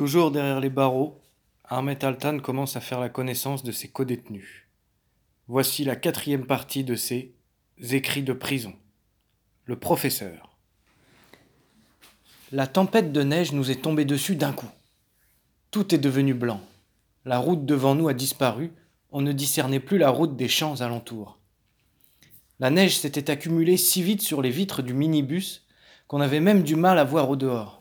Toujours derrière les barreaux, Ahmet Altan commence à faire la connaissance de ses codétenus. Voici la quatrième partie de ses écrits de prison. Le professeur. La tempête de neige nous est tombée dessus d'un coup. Tout est devenu blanc. La route devant nous a disparu, on ne discernait plus la route des champs alentours. La neige s'était accumulée si vite sur les vitres du minibus qu'on avait même du mal à voir au dehors.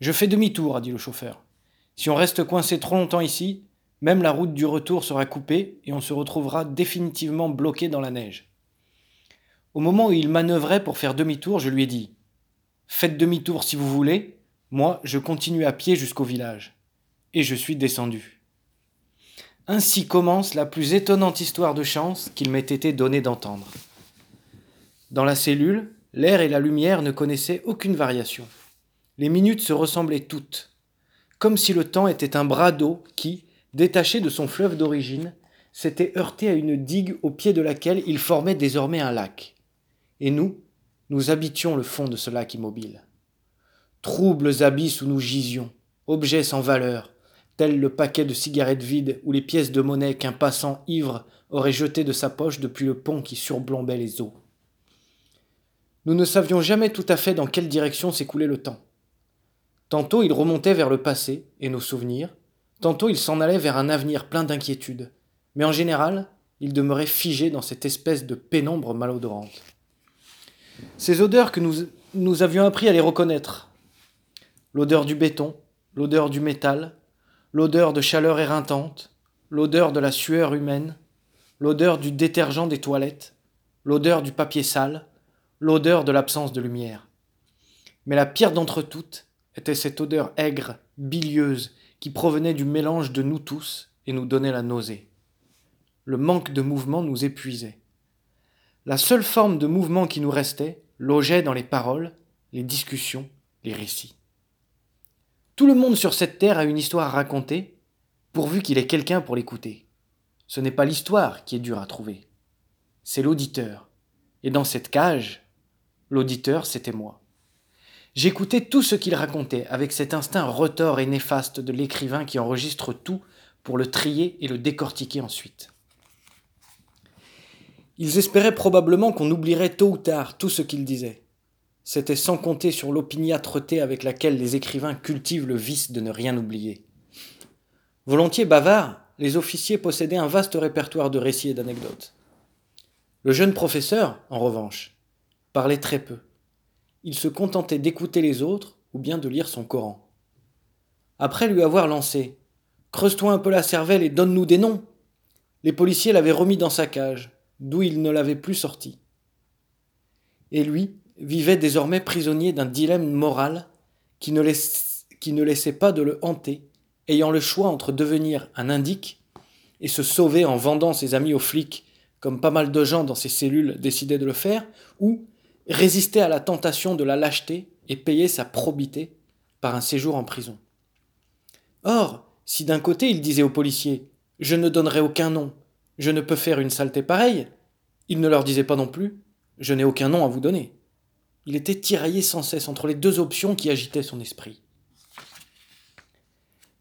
Je fais demi-tour, a dit le chauffeur. Si on reste coincé trop longtemps ici, même la route du retour sera coupée et on se retrouvera définitivement bloqué dans la neige. Au moment où il manœuvrait pour faire demi-tour, je lui ai dit Faites demi-tour si vous voulez, moi je continue à pied jusqu'au village. Et je suis descendu. Ainsi commence la plus étonnante histoire de chance qu'il m'ait été donné d'entendre. Dans la cellule, l'air et la lumière ne connaissaient aucune variation. Les minutes se ressemblaient toutes, comme si le temps était un bras d'eau qui, détaché de son fleuve d'origine, s'était heurté à une digue au pied de laquelle il formait désormais un lac. Et nous, nous habitions le fond de ce lac immobile. Troubles abysses où nous gisions, objets sans valeur, tels le paquet de cigarettes vides ou les pièces de monnaie qu'un passant ivre aurait jeté de sa poche depuis le pont qui surblombait les eaux. Nous ne savions jamais tout à fait dans quelle direction s'écoulait le temps. Tantôt il remontait vers le passé et nos souvenirs, tantôt il s'en allait vers un avenir plein d'inquiétudes, mais en général, il demeurait figé dans cette espèce de pénombre malodorante. Ces odeurs que nous, nous avions appris à les reconnaître, l'odeur du béton, l'odeur du métal, l'odeur de chaleur éreintante, l'odeur de la sueur humaine, l'odeur du détergent des toilettes, l'odeur du papier sale, l'odeur de l'absence de lumière. Mais la pire d'entre toutes, était cette odeur aigre, bilieuse, qui provenait du mélange de nous tous et nous donnait la nausée. Le manque de mouvement nous épuisait. La seule forme de mouvement qui nous restait logeait dans les paroles, les discussions, les récits. Tout le monde sur cette terre a une histoire à raconter, pourvu qu'il ait quelqu'un pour l'écouter. Ce n'est pas l'histoire qui est dure à trouver, c'est l'auditeur. Et dans cette cage, l'auditeur, c'était moi. J'écoutais tout ce qu'il racontait avec cet instinct retors et néfaste de l'écrivain qui enregistre tout pour le trier et le décortiquer ensuite. Ils espéraient probablement qu'on oublierait tôt ou tard tout ce qu'ils disaient. C'était sans compter sur l'opiniâtreté avec laquelle les écrivains cultivent le vice de ne rien oublier. Volontiers bavards, les officiers possédaient un vaste répertoire de récits et d'anecdotes. Le jeune professeur, en revanche, parlait très peu il se contentait d'écouter les autres ou bien de lire son Coran. Après lui avoir lancé Creuse-toi un peu la cervelle et donne-nous des noms les policiers l'avaient remis dans sa cage, d'où il ne l'avait plus sorti. Et lui vivait désormais prisonnier d'un dilemme moral qui ne, laissait pas de le hanter, ayant le choix entre devenir un indique et se sauver en vendant ses amis aux flics, comme pas mal de gens dans ses cellules décidaient de le faire, ou résister à la tentation de la lâcheté et payer sa probité par un séjour en prison. Or, si d'un côté il disait aux policiers Je ne donnerai aucun nom, je ne peux faire une saleté pareille, il ne leur disait pas non plus Je n'ai aucun nom à vous donner. Il était tiraillé sans cesse entre les deux options qui agitaient son esprit.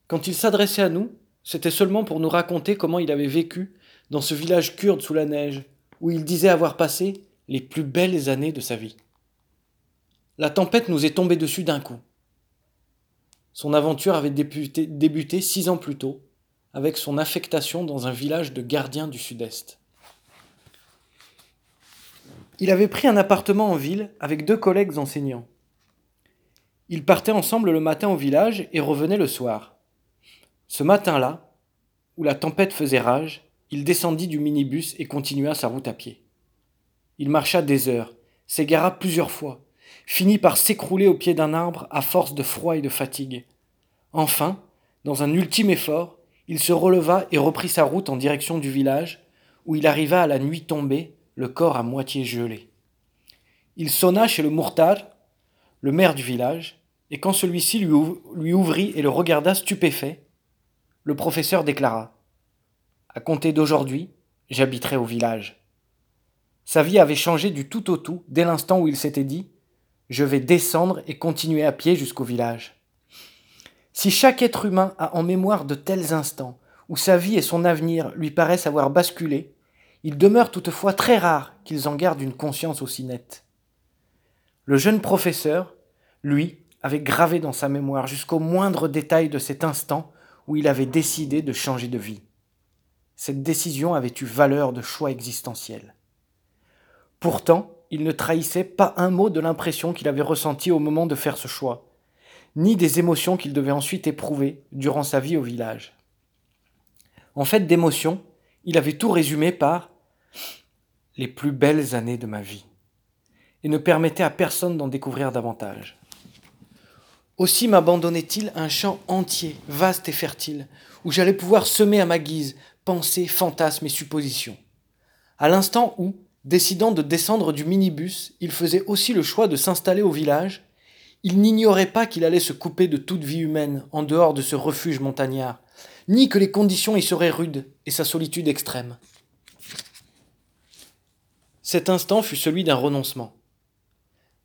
Quand il s'adressait à nous, c'était seulement pour nous raconter comment il avait vécu dans ce village kurde sous la neige, où il disait avoir passé les plus belles années de sa vie. La tempête nous est tombée dessus d'un coup. Son aventure avait débuté, six ans plus tôt, avec son affectation dans un village de gardiens du sud-est. Il avait pris un appartement en ville avec deux collègues enseignants. Ils partaient ensemble le matin au village et revenaient le soir. Ce matin-là, où la tempête faisait rage, il descendit du minibus et continua sa route à pied. Il marcha des heures, s'égara plusieurs fois, finit par s'écrouler au pied d'un arbre à force de froid et de fatigue. Enfin, dans un ultime effort, il se releva et reprit sa route en direction du village, où il arriva à la nuit tombée, le corps à moitié gelé. Il sonna chez le Mourtar, le maire du village, et quand celui-ci lui, ouvrit et le regarda stupéfait, le professeur déclara À compter d'aujourd'hui, j'habiterai au village. Sa vie avait changé du tout au tout dès l'instant où il s'était dit Je vais descendre et continuer à pied jusqu'au village. Si chaque être humain a en mémoire de tels instants où sa vie et son avenir lui paraissent avoir basculé, il demeure toutefois très rare qu'ils en gardent une conscience aussi nette. Le jeune professeur, lui, avait gravé dans sa mémoire jusqu'au moindre détail de cet instant où il avait décidé de changer de vie. Cette décision avait eu valeur de choix existentiel. Pourtant, il ne trahissait pas un mot de l'impression qu'il avait ressentie au moment de faire ce choix, ni des émotions qu'il devait ensuite éprouver durant sa vie au village. En fait d'émotions, il avait tout résumé par les plus belles années de ma vie, et ne permettait à personne d'en découvrir davantage. Aussi m'abandonnait-il un champ entier, vaste et fertile, où j'allais pouvoir semer à ma guise pensées, fantasmes et suppositions. À l'instant où, décidant de descendre du minibus, il faisait aussi le choix de s'installer au village, il n'ignorait pas qu'il allait se couper de toute vie humaine en dehors de ce refuge montagnard, ni que les conditions y seraient rudes et sa solitude extrême. Cet instant fut celui d'un renoncement.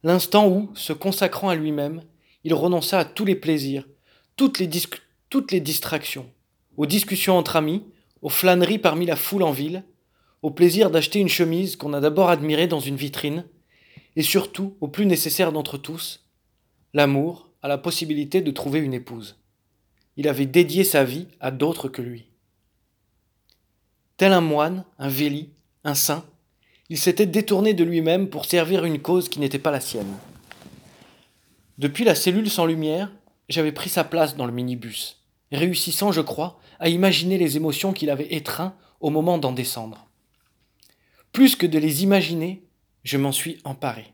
L'instant où, se consacrant à lui-même, il renonça à tous les plaisirs, toutes les, distractions, aux discussions entre amis, aux flâneries parmi la foule en ville, au plaisir d'acheter une chemise qu'on a d'abord admirée dans une vitrine, et surtout, au plus nécessaire d'entre tous, l'amour à la possibilité de trouver une épouse. Il avait dédié sa vie à d'autres que lui. Tel un moine, un véli, un saint, il s'était détourné de lui-même pour servir une cause qui n'était pas la sienne. Depuis la cellule sans lumière, j'avais pris sa place dans le minibus, réussissant, je crois, à imaginer les émotions qu'il avait étreintes au moment d'en descendre. Plus que de les imaginer, je m'en suis emparé.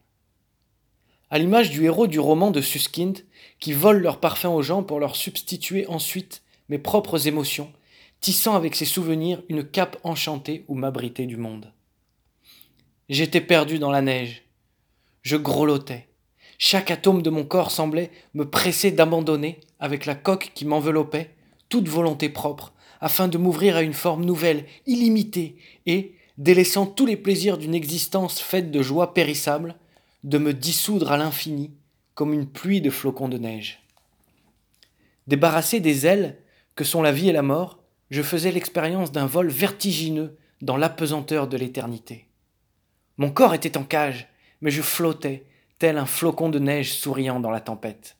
À l'image du héros du roman de Suskind, qui vole leur parfum aux gens pour leur substituer ensuite mes propres émotions, tissant avec ses souvenirs une cape enchantée où m'abriter du monde. J'étais perdu dans la neige. Je grelottais. Chaque atome de mon corps semblait me presser d'abandonner, avec la coque qui m'enveloppait, toute volonté propre, afin de m'ouvrir à une forme nouvelle, illimitée, et, délaissant tous les plaisirs d'une existence faite de joie périssable, de me dissoudre à l'infini, comme une pluie de flocons de neige. Débarrassé des ailes que sont la vie et la mort, je faisais l'expérience d'un vol vertigineux dans l'apesanteur de l'éternité. Mon corps était en cage, mais je flottais, tel un flocon de neige souriant dans la tempête.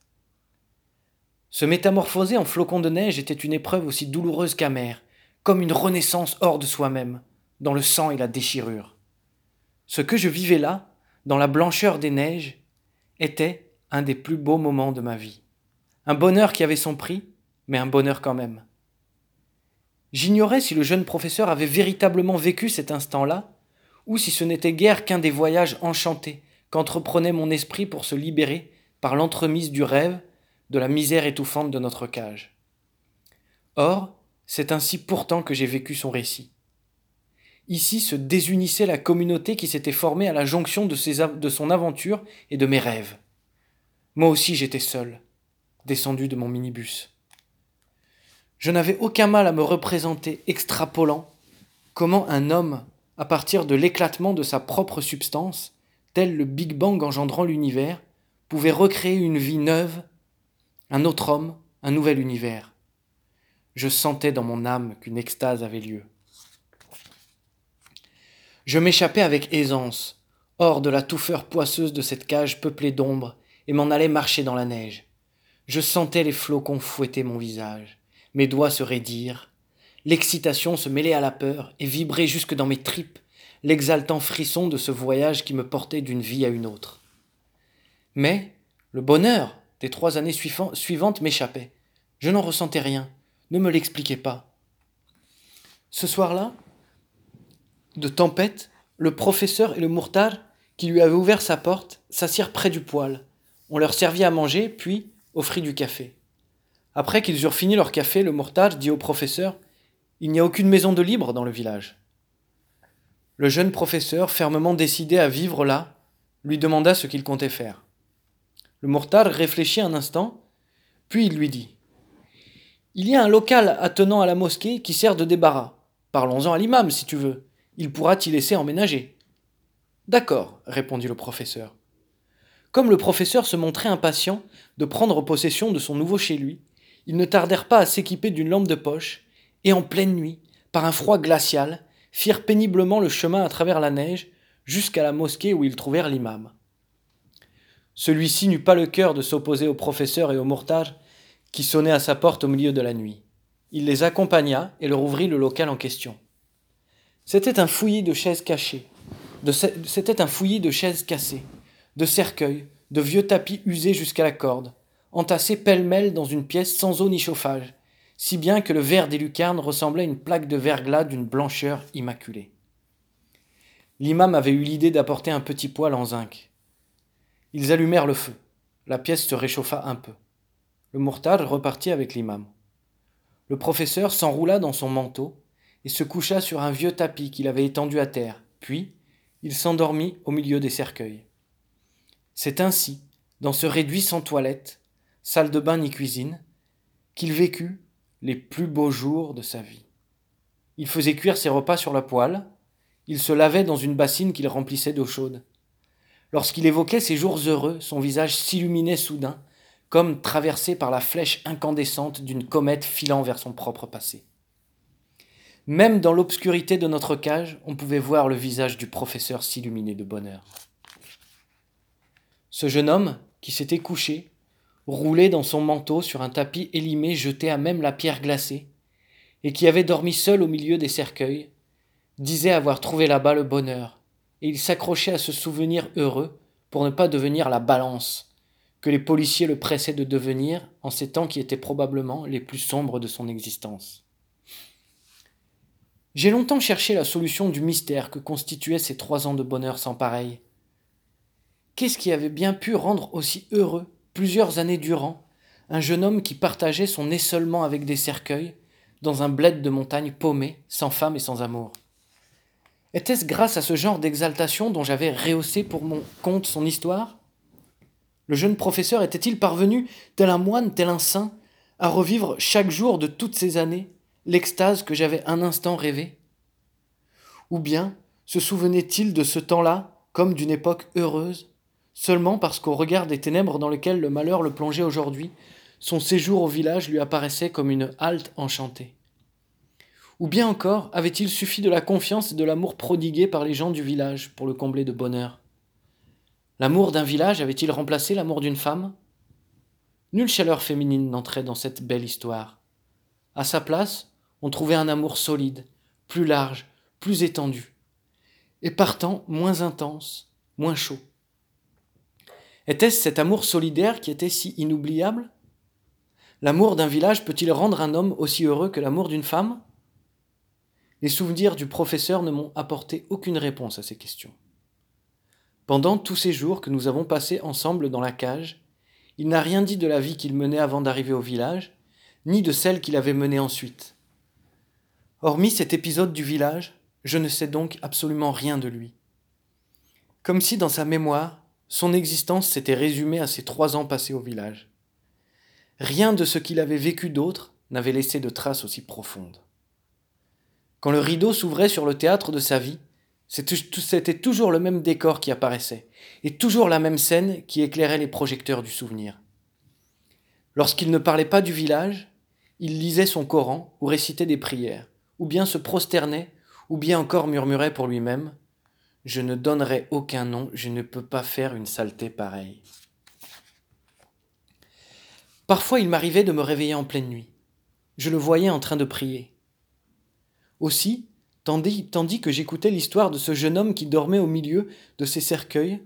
Se métamorphoser en flocon de neige était une épreuve aussi douloureuse qu'amère, comme une renaissance hors de soi-même, dans le sang et la déchirure. Ce que je vivais là, dans la blancheur des neiges, était un des plus beaux moments de ma vie. Un bonheur qui avait son prix, mais un bonheur quand même. J'ignorais si le jeune professeur avait véritablement vécu cet instant-là, ou si ce n'était guère qu'un des voyages enchantés qu'entreprenait mon esprit pour se libérer par l'entremise du rêve de la misère étouffante de notre cage. Or, c'est ainsi pourtant que j'ai vécu son récit. Ici se désunissait la communauté qui s'était formée à la jonction de, de son aventure et de mes rêves. Moi aussi j'étais seul, descendu de mon minibus. Je n'avais aucun mal à me représenter extrapolant comment un homme, à partir de l'éclatement de sa propre substance, tel le Big Bang engendrant l'univers, pouvait recréer une vie neuve un autre homme, un nouvel univers. Je sentais dans mon âme qu'une extase avait lieu. Je m'échappais avec aisance, hors de la touffeur poisseuse de cette cage peuplée d'ombre, et m'en allais marcher dans la neige. Je sentais les flocons fouetter mon visage, mes doigts se raidir, l'excitation se mêlait à la peur et vibrait jusque dans mes tripes, l'exaltant frisson de ce voyage qui me portait d'une vie à une autre. Mais le bonheur, des trois années suivantes m'échappaient. Je n'en ressentais rien. Ne me l'expliquez pas. Ce soir-là, de tempête, le professeur et le mourtard, qui lui avaient ouvert sa porte, s'assirent près du poêle. On leur servit à manger, puis offrit du café. Après qu'ils eurent fini leur café, le mourtard dit au professeur Il n'y a aucune maison de libre dans le village. Le jeune professeur, fermement décidé à vivre là, lui demanda ce qu'il comptait faire. Le mortar réfléchit un instant, puis il lui dit Il y a un local attenant à la mosquée qui sert de débarras. Parlons-en à l'imam si tu veux. Il pourra t'y laisser emménager. D'accord, répondit le professeur. Comme le professeur se montrait impatient de prendre possession de son nouveau chez lui, ils ne tardèrent pas à s'équiper d'une lampe de poche, et en pleine nuit, par un froid glacial, firent péniblement le chemin à travers la neige jusqu'à la mosquée où ils trouvèrent l'imam. Celui-ci n'eut pas le cœur de s'opposer au professeur et au mortage qui sonnaient à sa porte au milieu de la nuit. Il les accompagna et leur ouvrit le local en question. C'était un fouillis de chaises cachées, c'était un fouillis de chaises cassées, de cercueils, de vieux tapis usés jusqu'à la corde, entassés pêle-mêle dans une pièce sans eau ni chauffage, si bien que le verre des lucarnes ressemblait à une plaque de verglas d'une blancheur immaculée. L'imam avait eu l'idée d'apporter un petit poêle en zinc. Ils allumèrent le feu. La pièce se réchauffa un peu. Le mourtad repartit avec l'imam. Le professeur s'enroula dans son manteau et se coucha sur un vieux tapis qu'il avait étendu à terre, puis il s'endormit au milieu des cercueils. C'est ainsi, dans ce réduit sans toilette, salle de bain ni cuisine, qu'il vécut les plus beaux jours de sa vie. Il faisait cuire ses repas sur la poêle, il se lavait dans une bassine qu'il remplissait d'eau chaude. Lorsqu'il évoquait ces jours heureux, son visage s'illuminait soudain, comme traversé par la flèche incandescente d'une comète filant vers son propre passé. Même dans l'obscurité de notre cage, on pouvait voir le visage du professeur s'illuminer de bonheur. Ce jeune homme, qui s'était couché, roulé dans son manteau sur un tapis élimé jeté à même la pierre glacée, et qui avait dormi seul au milieu des cercueils, disait avoir trouvé là-bas le bonheur, et il s'accrochait à ce souvenir heureux pour ne pas devenir la balance que les policiers le pressaient de devenir en ces temps qui étaient probablement les plus sombres de son existence. J'ai longtemps cherché la solution du mystère que constituaient ces trois ans de bonheur sans pareil. Qu'est-ce qui avait bien pu rendre aussi heureux plusieurs années durant, un jeune homme qui partageait son essolement avec des cercueils, dans un bled de montagne paumé, sans femme et sans amour? Était-ce grâce à ce genre d'exaltation dont j'avais rehaussé pour mon compte son histoire? Le jeune professeur était-il parvenu, tel un moine, tel un saint, à revivre chaque jour de toutes ces années? L'extase que j'avais un instant rêvé Ou bien se souvenait-il de ce temps-là comme d'une époque heureuse, seulement parce qu'au regard des ténèbres dans lesquelles le malheur le plongeait aujourd'hui, son séjour au village lui apparaissait comme une halte enchantée? Ou bien encore avait-il suffi de la confiance et de l'amour prodigués par les gens du village pour le combler de bonheur L'amour d'un village avait-il remplacé l'amour d'une femme? Nulle chaleur féminine n'entrait dans cette belle histoire. À sa place, on trouvait un amour solide, plus large, plus étendu, et partant moins intense, moins chaud. Était-ce cet amour solidaire qui était si inoubliable? L'amour d'un village peut-il rendre un homme aussi heureux que l'amour d'une femme? Les souvenirs du professeur ne m'ont apporté aucune réponse à ces questions. Pendant tous ces jours que nous avons passés ensemble dans la cage, il n'a rien dit de la vie qu'il menait avant d'arriver au village, ni de celle qu'il avait menée ensuite. Hormis cet épisode du village, je ne sais donc absolument rien de lui. Comme si dans sa mémoire, son existence s'était résumée à ces trois ans passés au village. Rien de ce qu'il avait vécu d'autre n'avait laissé de traces aussi profondes. Quand le rideau s'ouvrait sur le théâtre de sa vie, c'était toujours le même décor qui apparaissait, et toujours la même scène qui éclairait les projecteurs du souvenir. Lorsqu'il ne parlait pas du village, il lisait son Coran ou récitait des prières, ou bien se prosternait, ou bien encore murmurait pour lui-même je ne donnerai aucun nom, je ne peux pas faire une saleté pareille. Parfois il m'arrivait de me réveiller en pleine nuit. Je le voyais en train de prier. Aussi, tandis, tandis que j'écoutais l'histoire de ce jeune homme qui dormait au milieu de ces cercueils,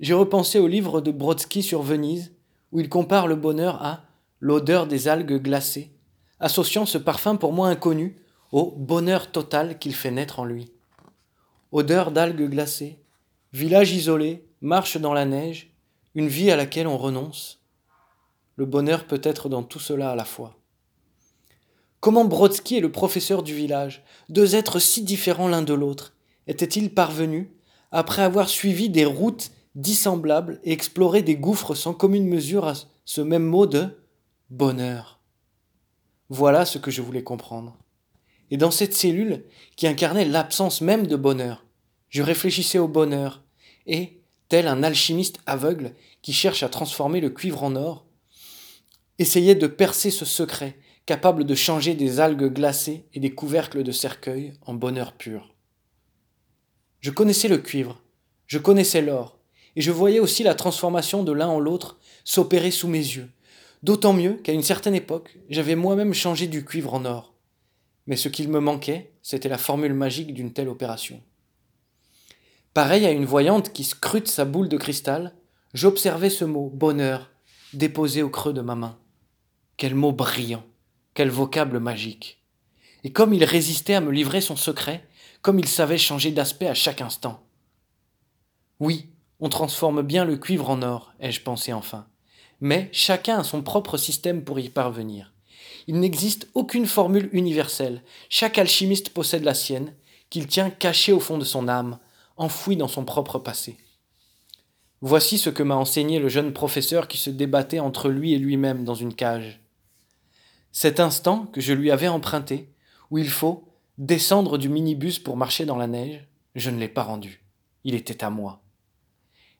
j'ai repensé au livre de Brodsky sur Venise, où il compare le bonheur à l'odeur des algues glacées, associant ce parfum pour moi inconnu au bonheur total qu'il fait naître en lui odeur d'algues glacées, village isolé, marche dans la neige, une vie à laquelle on renonce. Le bonheur peut être dans tout cela à la fois. Comment Brodsky et le professeur du village, deux êtres si différents l'un de l'autre, étaient-ils parvenus, après avoir suivi des routes dissemblables et exploré des gouffres sans commune mesure à ce même mot de bonheur? Voilà ce que je voulais comprendre. Et dans cette cellule qui incarnait l'absence même de bonheur, je réfléchissais au bonheur, et, tel un alchimiste aveugle qui cherche à transformer le cuivre en or, essayaient de percer ce secret capable de changer des algues glacées et des couvercles de cercueil en bonheur pur. Je connaissais le cuivre, je connaissais l'or, et je voyais aussi la transformation de l'un en l'autre s'opérer sous mes yeux, d'autant mieux qu'à une certaine époque, j'avais moi-même changé du cuivre en or. Mais ce qu'il me manquait, c'était la formule magique d'une telle opération. Pareil à une voyante qui scrute sa boule de cristal, j'observais ce mot bonheur déposé au creux de ma main. Quel mot brillant, quel vocable magique. Et comme il résistait à me livrer son secret, comme il savait changer d'aspect à chaque instant. Oui, on transforme bien le cuivre en or, ai-je pensé enfin. Mais chacun a son propre système pour y parvenir. Il n'existe aucune formule universelle. Chaque alchimiste possède la sienne, qu'il tient cachée au fond de son âme, enfouie dans son propre passé. Voici ce que m'a enseigné le jeune professeur qui se débattait entre lui et lui-même dans une cage. Cet instant que je lui avais emprunté, où il faut descendre du minibus pour marcher dans la neige, je ne l'ai pas rendu. Il était à moi.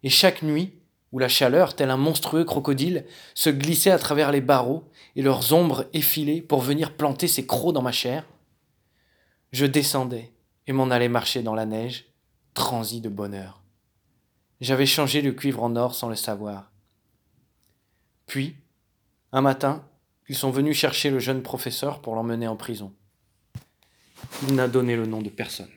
Et chaque nuit, où la chaleur, tel un monstrueux crocodile, se glissait à travers les barreaux et leurs ombres effilées pour venir planter ses crocs dans ma chair, je descendais et m'en allais marcher dans la neige, transi de bonheur. J'avais changé le cuivre en or sans le savoir. Puis, un matin, ils sont venus chercher le jeune professeur pour l'emmener en prison. Il n'a donné le nom de personne.